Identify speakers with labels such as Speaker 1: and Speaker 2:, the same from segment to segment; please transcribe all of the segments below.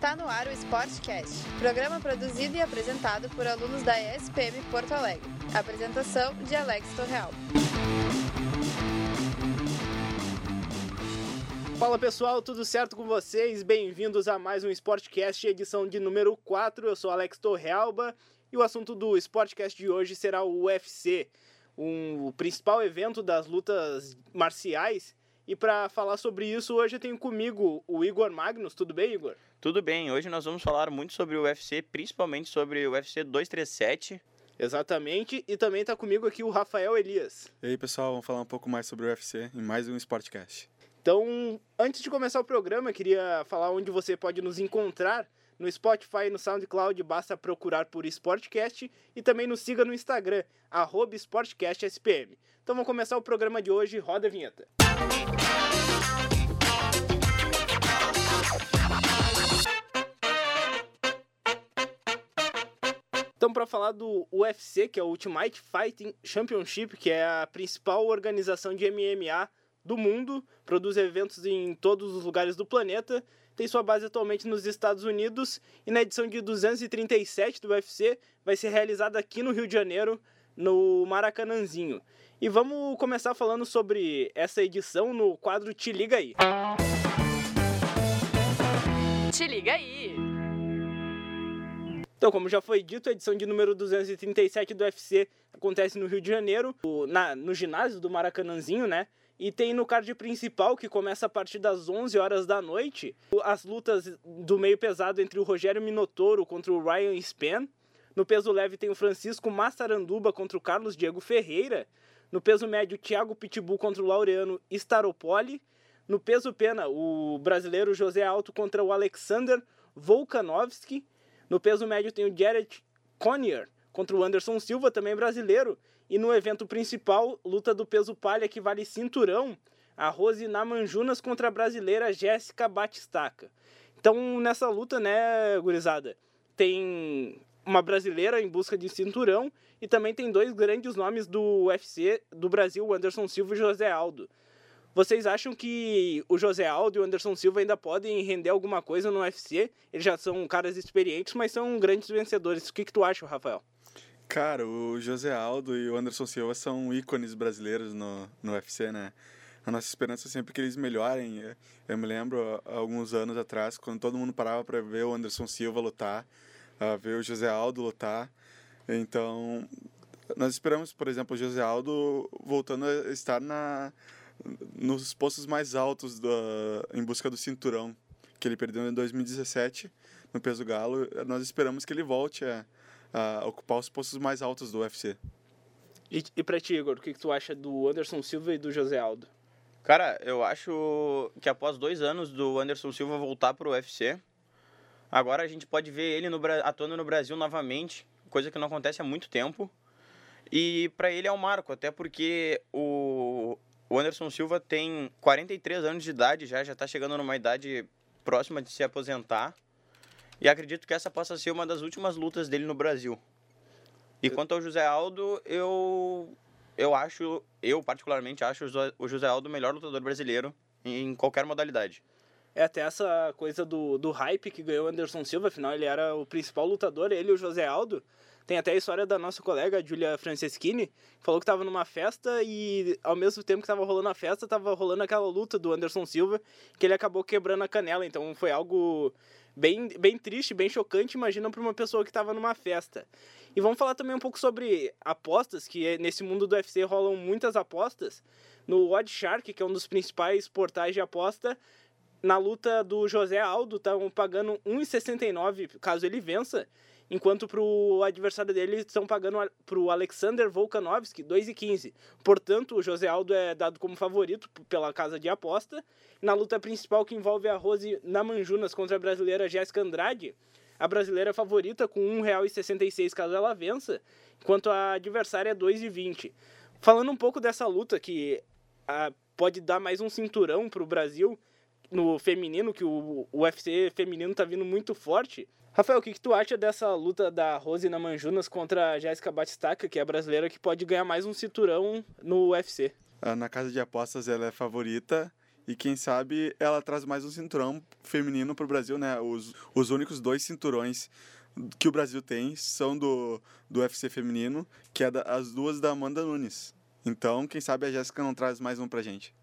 Speaker 1: Está no ar o Sportcast, programa produzido e apresentado por alunos da ESPM Porto Alegre. Apresentação de Alex Torreal.
Speaker 2: Fala pessoal, tudo certo com vocês? Bem-vindos a mais um Sportcast, edição de número 4. Eu sou Alex Torrealba e o assunto do Sportcast de hoje será o UFC, um, o principal evento das lutas marciais. E para falar sobre isso, hoje eu tenho comigo o Igor Magnus. Tudo bem, Igor?
Speaker 3: Tudo bem, hoje nós vamos falar muito sobre o UFC, principalmente sobre o UFC 237.
Speaker 2: Exatamente, e também está comigo aqui o Rafael Elias.
Speaker 4: E aí, pessoal, vamos falar um pouco mais sobre o UFC em mais um Sportcast.
Speaker 2: Então, antes de começar o programa, eu queria falar onde você pode nos encontrar. No Spotify e no SoundCloud, basta procurar por Sportcast e também nos siga no Instagram, arroba SportcastSPM. Então vamos começar o programa de hoje, roda a vinheta. Então, para falar do UFC, que é o Ultimate Fighting Championship, que é a principal organização de MMA do mundo, produz eventos em todos os lugares do planeta, tem sua base atualmente nos Estados Unidos e na edição de 237 do UFC vai ser realizada aqui no Rio de Janeiro, no Maracanãzinho. E vamos começar falando sobre essa edição no quadro Te Liga Aí.
Speaker 1: Te liga aí!
Speaker 2: Então, como já foi dito, a edição de número 237 do UFC acontece no Rio de Janeiro, na, no ginásio do Maracanãzinho, né? E tem no card principal, que começa a partir das 11 horas da noite, as lutas do meio pesado entre o Rogério Minotouro contra o Ryan Span. No peso leve tem o Francisco Massaranduba contra o Carlos Diego Ferreira. No peso médio, Thiago Pitbull contra o Laureano Staropoli. No peso pena, o brasileiro José Alto contra o Alexander Volkanovski. No peso médio tem o Jared Connier contra o Anderson Silva, também brasileiro. E no evento principal, luta do peso palha que vale cinturão, a Rose Namanjunas contra a brasileira Jéssica Batistaca. Então, nessa luta, né, gurizada, tem uma brasileira em busca de cinturão e também tem dois grandes nomes do UFC do Brasil, Anderson Silva e José Aldo. Vocês acham que o José Aldo e o Anderson Silva ainda podem render alguma coisa no UFC? Eles já são caras experientes, mas são grandes vencedores. O que, que tu acha, Rafael?
Speaker 4: Cara, o José Aldo e o Anderson Silva são ícones brasileiros no, no UFC, né? A nossa esperança é sempre que eles melhorem. Eu me lembro, alguns anos atrás, quando todo mundo parava para ver o Anderson Silva lutar, ver o José Aldo lutar. Então, nós esperamos, por exemplo, o José Aldo voltando a estar na, nos postos mais altos da, em busca do cinturão, que ele perdeu em 2017 no peso galo. Nós esperamos que ele volte a, a ocupar os postos mais altos do UFC.
Speaker 2: E, e pra ti, Igor, o que, que tu acha do Anderson Silva e do José Aldo?
Speaker 3: Cara, eu acho que após dois anos do Anderson Silva voltar pro UFC, agora a gente pode ver ele no, atuando no Brasil novamente, coisa que não acontece há muito tempo. E para ele é um marco, até porque o, o Anderson Silva tem 43 anos de idade já, já está chegando numa idade próxima de se aposentar. E acredito que essa possa ser uma das últimas lutas dele no Brasil. E quanto ao José Aldo, eu eu acho, eu particularmente acho o José Aldo o melhor lutador brasileiro em qualquer modalidade.
Speaker 2: É até essa coisa do, do hype que ganhou o Anderson Silva, afinal ele era o principal lutador, ele e o José Aldo. Tem até a história da nossa colega, Julia Franceschini, que falou que estava numa festa e ao mesmo tempo que estava rolando a festa, estava rolando aquela luta do Anderson Silva, que ele acabou quebrando a canela. Então foi algo bem, bem triste, bem chocante, imagina para uma pessoa que estava numa festa. E vamos falar também um pouco sobre apostas, que é, nesse mundo do UFC rolam muitas apostas. No Odd Shark, que é um dos principais portais de aposta, na luta do José Aldo, estão pagando 1,69 caso ele vença, enquanto para o adversário dele estão pagando para o Alexander Volkanovski 2,15. Portanto, o José Aldo é dado como favorito pela casa de aposta. Na luta principal que envolve a Rose Namanjunas contra a brasileira Jéssica Andrade, a brasileira é favorita com R$ 1,66 caso ela vença, enquanto a adversária é 2,20. Falando um pouco dessa luta que a, pode dar mais um cinturão para o Brasil no feminino, que o, o UFC feminino está vindo muito forte. Rafael, o que, que tu acha dessa luta da Rose Namanjunas contra a Jéssica Batistaca, que é a brasileira que pode ganhar mais um cinturão no UFC?
Speaker 4: Na casa de apostas ela é favorita E quem sabe ela traz mais um cinturão feminino para o Brasil, né? Os, os únicos dois cinturões que o Brasil tem são do, do UFC feminino, que é da, as duas da Amanda Nunes. Então, quem sabe a Jéssica não traz mais um pra gente.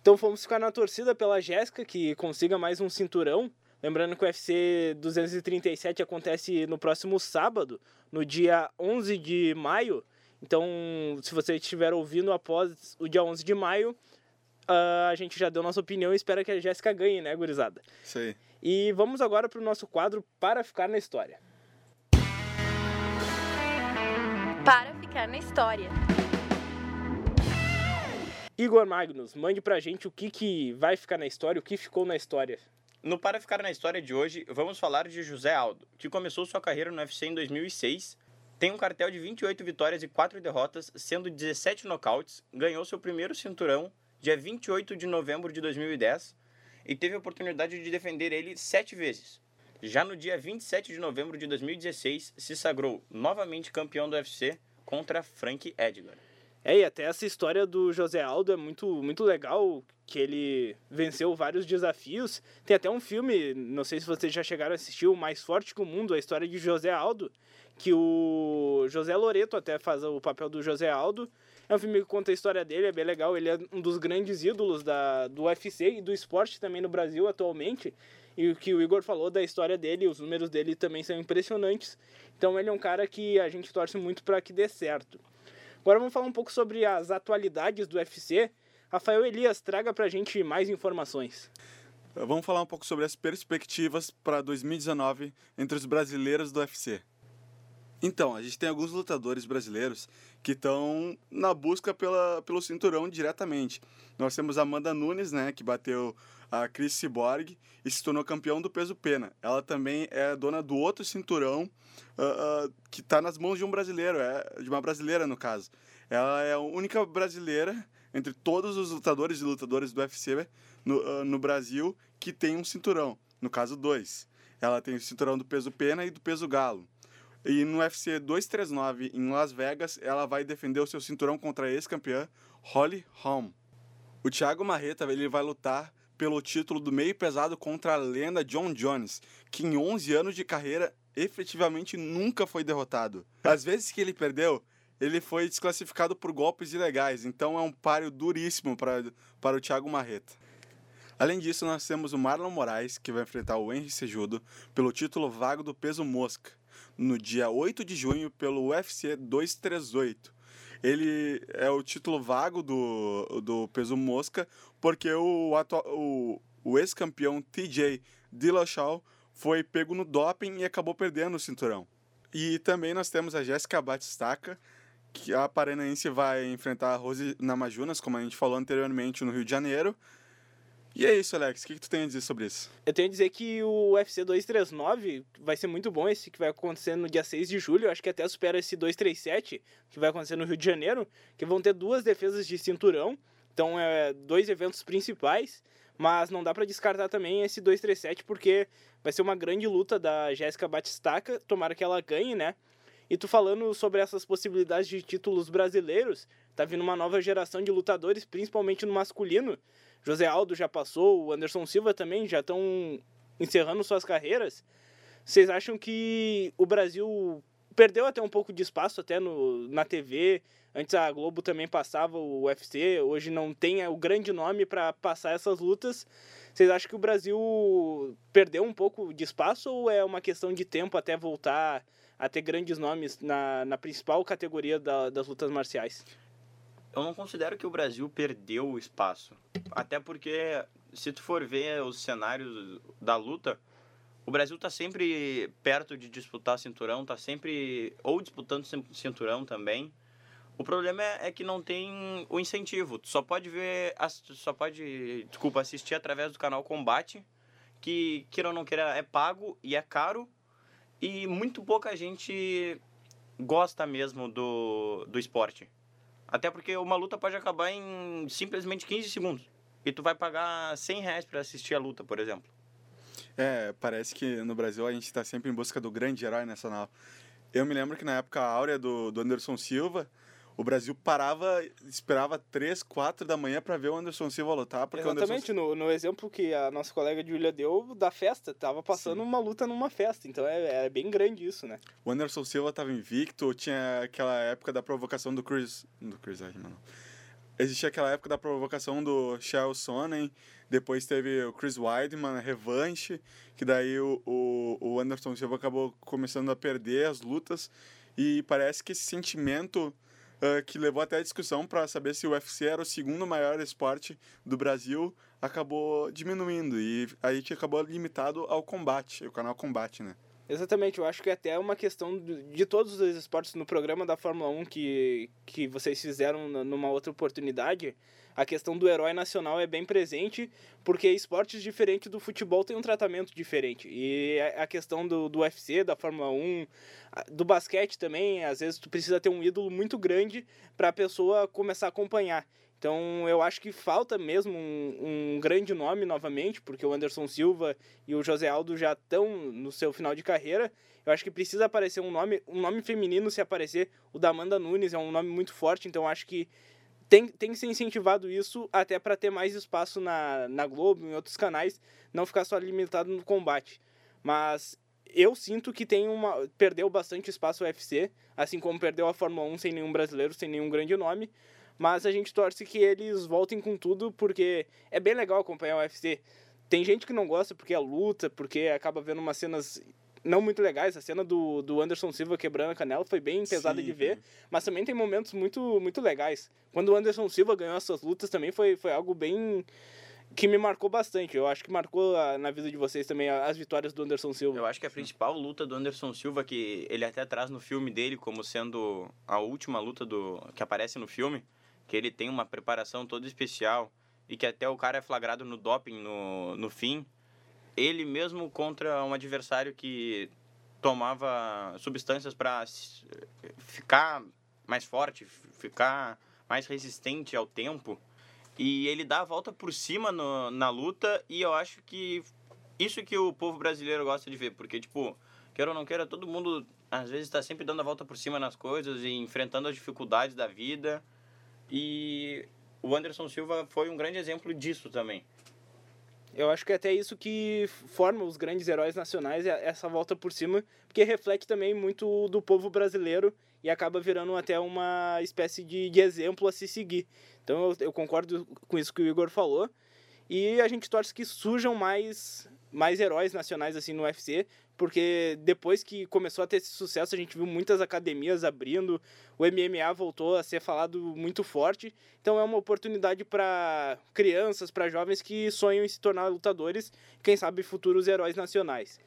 Speaker 2: Então vamos ficar na torcida pela Jéssica, que consiga mais um cinturão. Lembrando que o UFC 237 acontece no próximo sábado, no dia 11 de maio. Então, se você estiver ouvindo após o dia 11 de maio, uh, a gente já deu nossa opinião e espera que a Jéssica ganhe, né, gurizada?
Speaker 4: Isso aí.
Speaker 2: E vamos agora para o nosso quadro Para Ficar na História.
Speaker 1: Para Ficar na História.
Speaker 2: Igor Magnus, mande pra gente o que, que vai ficar na história, o que ficou na história.
Speaker 3: No Para Ficar na História de hoje, vamos falar de José Aldo, que começou sua carreira no UFC em 2006, tem um cartel de 28 vitórias e 4 derrotas, sendo 17 nocautes, ganhou seu primeiro cinturão dia 28 de novembro de 2010 e teve a oportunidade de defender ele sete vezes. Já no dia 27 de novembro de 2016, se sagrou novamente campeão do UFC contra Frank Edgar.
Speaker 2: É, e até essa história do José Aldo é muito, muito legal, que ele venceu vários desafios. Tem até um filme, não sei se vocês já chegaram a assistir, O Mais Forte que o Mundo, a história de José Aldo, que o José Loreto até faz o papel do José Aldo. É um filme que conta a história dele, é bem legal. Ele é um dos grandes ídolos da, do UFC e do esporte também no Brasil atualmente. E o que o Igor falou da história dele, os números dele também são impressionantes. Então ele é um cara que a gente torce muito para que dê certo. Agora vamos falar um pouco sobre as atualidades do UFC. Rafael Elias, traga para a gente mais informações.
Speaker 4: Vamos falar um pouco sobre as perspectivas para 2019 entre os brasileiros do UFC. Então, a gente tem alguns lutadores brasileiros que estão na busca pela, pelo cinturão diretamente. Nós temos Amanda Nunes, né, que bateu a Chris Cyborg e se tornou campeão do peso pena. Ela também é dona do outro cinturão uh, uh, que está nas mãos de um brasileiro, é, de uma brasileira no caso. Ela é a única brasileira entre todos os lutadores e lutadoras do UFC no, uh, no Brasil que tem um cinturão, no caso dois. Ela tem o cinturão do peso pena e do peso galo. E no UFC 239 em Las Vegas, ela vai defender o seu cinturão contra a ex-campeã Holly Holm. O Thiago Marreta ele vai lutar pelo título do meio pesado contra a lenda John Jones, que em 11 anos de carreira efetivamente nunca foi derrotado. Às vezes que ele perdeu, ele foi desclassificado por golpes ilegais, então é um páreo duríssimo para, para o Thiago Marreta. Além disso, nós temos o Marlon Moraes, que vai enfrentar o Henry Sejudo pelo título vago do peso mosca, no dia 8 de junho pelo UFC 238 ele é o título vago do, do peso mosca, porque o, o, o ex-campeão TJ Dillashaw foi pego no doping e acabou perdendo o cinturão. E também nós temos a Jéssica Batistaca, que a paranaense vai enfrentar a Rose Namajunas, como a gente falou anteriormente, no Rio de Janeiro. E é isso, Alex. O que, que tu tem a dizer sobre isso?
Speaker 2: Eu tenho a dizer que o UFC 239 vai ser muito bom esse que vai acontecer no dia 6 de julho. Eu acho que até supera esse 237, que vai acontecer no Rio de Janeiro, que vão ter duas defesas de cinturão. Então, é dois eventos principais. Mas não dá para descartar também esse 237, porque vai ser uma grande luta da Jéssica Batistaca. Tomara que ela ganhe, né? E tu falando sobre essas possibilidades de títulos brasileiros, tá vindo uma nova geração de lutadores, principalmente no masculino. José Aldo já passou, o Anderson Silva também já estão encerrando suas carreiras. Vocês acham que o Brasil perdeu até um pouco de espaço até no, na TV? Antes a Globo também passava o UFC, hoje não tem o grande nome para passar essas lutas. Vocês acham que o Brasil perdeu um pouco de espaço ou é uma questão de tempo até voltar a ter grandes nomes na, na principal categoria da, das lutas marciais?
Speaker 3: Eu não considero que o Brasil perdeu o espaço. Até porque, se tu for ver os cenários da luta, o Brasil está sempre perto de disputar cinturão, está sempre ou disputando cinturão também. O problema é, é, que não tem o incentivo. Tu só pode ver, só pode, desculpa, assistir através do canal Combate, que queira ou não queira é pago e é caro e muito pouca gente gosta mesmo do, do esporte. Até porque uma luta pode acabar em simplesmente 15 segundos. E tu vai pagar 100 reais para assistir a luta, por exemplo.
Speaker 4: É, parece que no Brasil a gente está sempre em busca do grande herói nacional. Eu me lembro que na época áurea do, do Anderson Silva, o Brasil parava, esperava três, quatro da manhã para ver o Anderson Silva lutar. Porque
Speaker 2: Exatamente,
Speaker 4: Anderson...
Speaker 2: no, no exemplo que a nossa colega Julia deu da festa, tava passando Sim. uma luta numa festa, então é, é bem grande isso, né?
Speaker 4: O Anderson Silva tava invicto, tinha aquela época da provocação do Chris... do Chris Weidman, não. Existia aquela época da provocação do Shell Sonnen, depois teve o Chris Weidman, revanche, que daí o, o, o Anderson Silva acabou começando a perder as lutas, e parece que esse sentimento uh, que levou até a discussão para saber se o UFC era o segundo maior esporte do Brasil, acabou diminuindo. E a gente acabou limitado ao combate, o canal Combate, né?
Speaker 2: Exatamente, eu acho que até é uma questão de todos os esportes no programa da Fórmula 1 que, que vocês fizeram numa outra oportunidade, a questão do herói nacional é bem presente, porque esportes diferentes do futebol têm um tratamento diferente. E a questão do, do UFC, da Fórmula 1, do basquete também, às vezes tu precisa ter um ídolo muito grande para a pessoa começar a acompanhar. Então eu acho que falta mesmo um, um, grande nome novamente, porque o Anderson Silva e o José Aldo já estão no seu final de carreira. Eu acho que precisa aparecer um nome, um nome feminino se aparecer. O da Amanda Nunes é um nome muito forte, então acho que tem, tem que ser incentivado isso até para ter mais espaço na, na Globo, em outros canais, não ficar só limitado no combate. Mas eu sinto que tem uma perdeu bastante espaço o UFC, assim como perdeu a Fórmula 1 sem nenhum brasileiro, sem nenhum grande nome. Mas a gente torce que eles voltem com tudo, porque é bem legal acompanhar o UFC. Tem gente que não gosta porque é luta, porque acaba vendo umas cenas não muito legais. A cena do, do Anderson Silva quebrando a canela foi bem pesada Sim. de ver, mas também tem momentos muito, muito legais. Quando o Anderson Silva ganhou as suas lutas também foi, foi algo bem que me marcou bastante. Eu acho que marcou a, na vida de vocês também as vitórias do Anderson Silva.
Speaker 3: Eu acho que a principal luta do Anderson Silva, que ele até traz no filme dele como sendo a última luta do que aparece no filme, que ele tem uma preparação toda especial e que até o cara é flagrado no doping no, no fim, ele mesmo contra um adversário que tomava substâncias para ficar mais forte, ficar mais resistente ao tempo, e ele dá a volta por cima no, na luta, e eu acho que isso que o povo brasileiro gosta de ver, porque, tipo, queira ou não queira, todo mundo às vezes está sempre dando a volta por cima nas coisas e enfrentando as dificuldades da vida, e o Anderson Silva foi um grande exemplo disso também.
Speaker 2: Eu acho que é até isso que forma os grandes heróis nacionais, é essa volta por cima, porque reflete também muito do povo brasileiro e acaba virando até uma espécie de, de exemplo a se seguir. Então eu, eu, concordo com isso que o Igor falou. E a gente torce que surjam mais, mais heróis nacionais assim no UFC, porque depois que começou a ter esse sucesso, a gente viu muitas academias abrindo, o MMA voltou a ser falado muito forte. Então é uma oportunidade para crianças, para jovens que sonham em se tornar lutadores, quem sabe futuros heróis nacionais.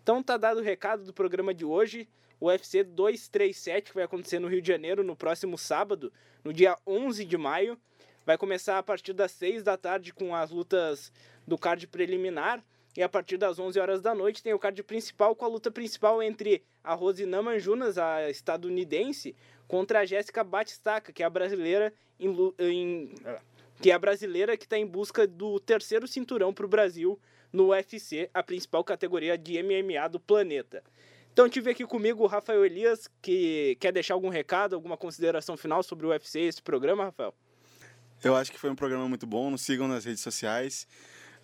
Speaker 2: Então tá dado o recado do programa de hoje. O UFC 237 que vai acontecer no Rio de Janeiro no próximo sábado, no dia 11 de maio. Vai começar a partir das 6 da tarde com as lutas do card preliminar. E a partir das 11 horas da noite tem o card principal com a luta principal entre a Rosina Manjunas, a estadunidense, contra a Jéssica Batistaca, que é a brasileira em, em que é a brasileira que está em busca do terceiro cinturão para o Brasil no UFC, a principal categoria de MMA do planeta. Então tive aqui comigo o Rafael Elias, que quer deixar algum recado, alguma consideração final sobre o UFC, esse programa, Rafael?
Speaker 4: Eu acho que foi um programa muito bom. Nos sigam nas redes sociais.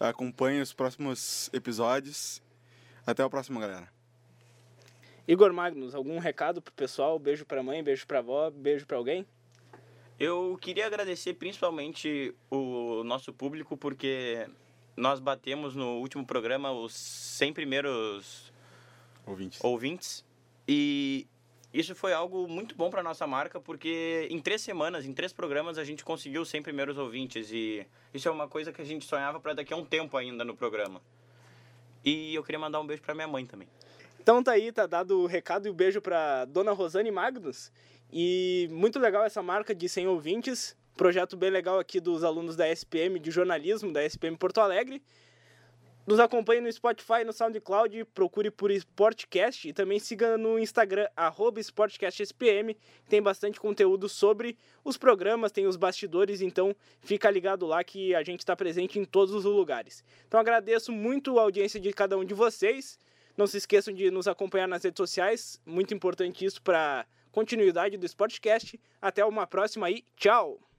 Speaker 4: Acompanhe os próximos episódios. Até o próximo, galera.
Speaker 2: Igor Magnus, algum recado pro pessoal? Beijo pra mãe, beijo pra avó, beijo pra alguém?
Speaker 3: Eu queria agradecer principalmente o nosso público, porque nós batemos no último programa os 100 primeiros
Speaker 4: ouvintes.
Speaker 3: ouvintes e isso foi algo muito bom para nossa marca, porque em três semanas, em três programas, a gente conseguiu 100 primeiros ouvintes. E isso é uma coisa que a gente sonhava para daqui a um tempo ainda no programa. E eu queria mandar um beijo para minha mãe também.
Speaker 2: Então tá aí, tá dado o recado e o beijo para dona Rosane Magnus. E muito legal essa marca de 100 ouvintes. Projeto bem legal aqui dos alunos da SPM de jornalismo, da SPM Porto Alegre. Nos acompanhe no Spotify, no SoundCloud, procure por Sportcast e também siga no Instagram, SportcastSPM, tem bastante conteúdo sobre os programas, tem os bastidores, então fica ligado lá que a gente está presente em todos os lugares. Então agradeço muito a audiência de cada um de vocês, não se esqueçam de nos acompanhar nas redes sociais, muito importante isso para continuidade do Sportcast. Até uma próxima e tchau!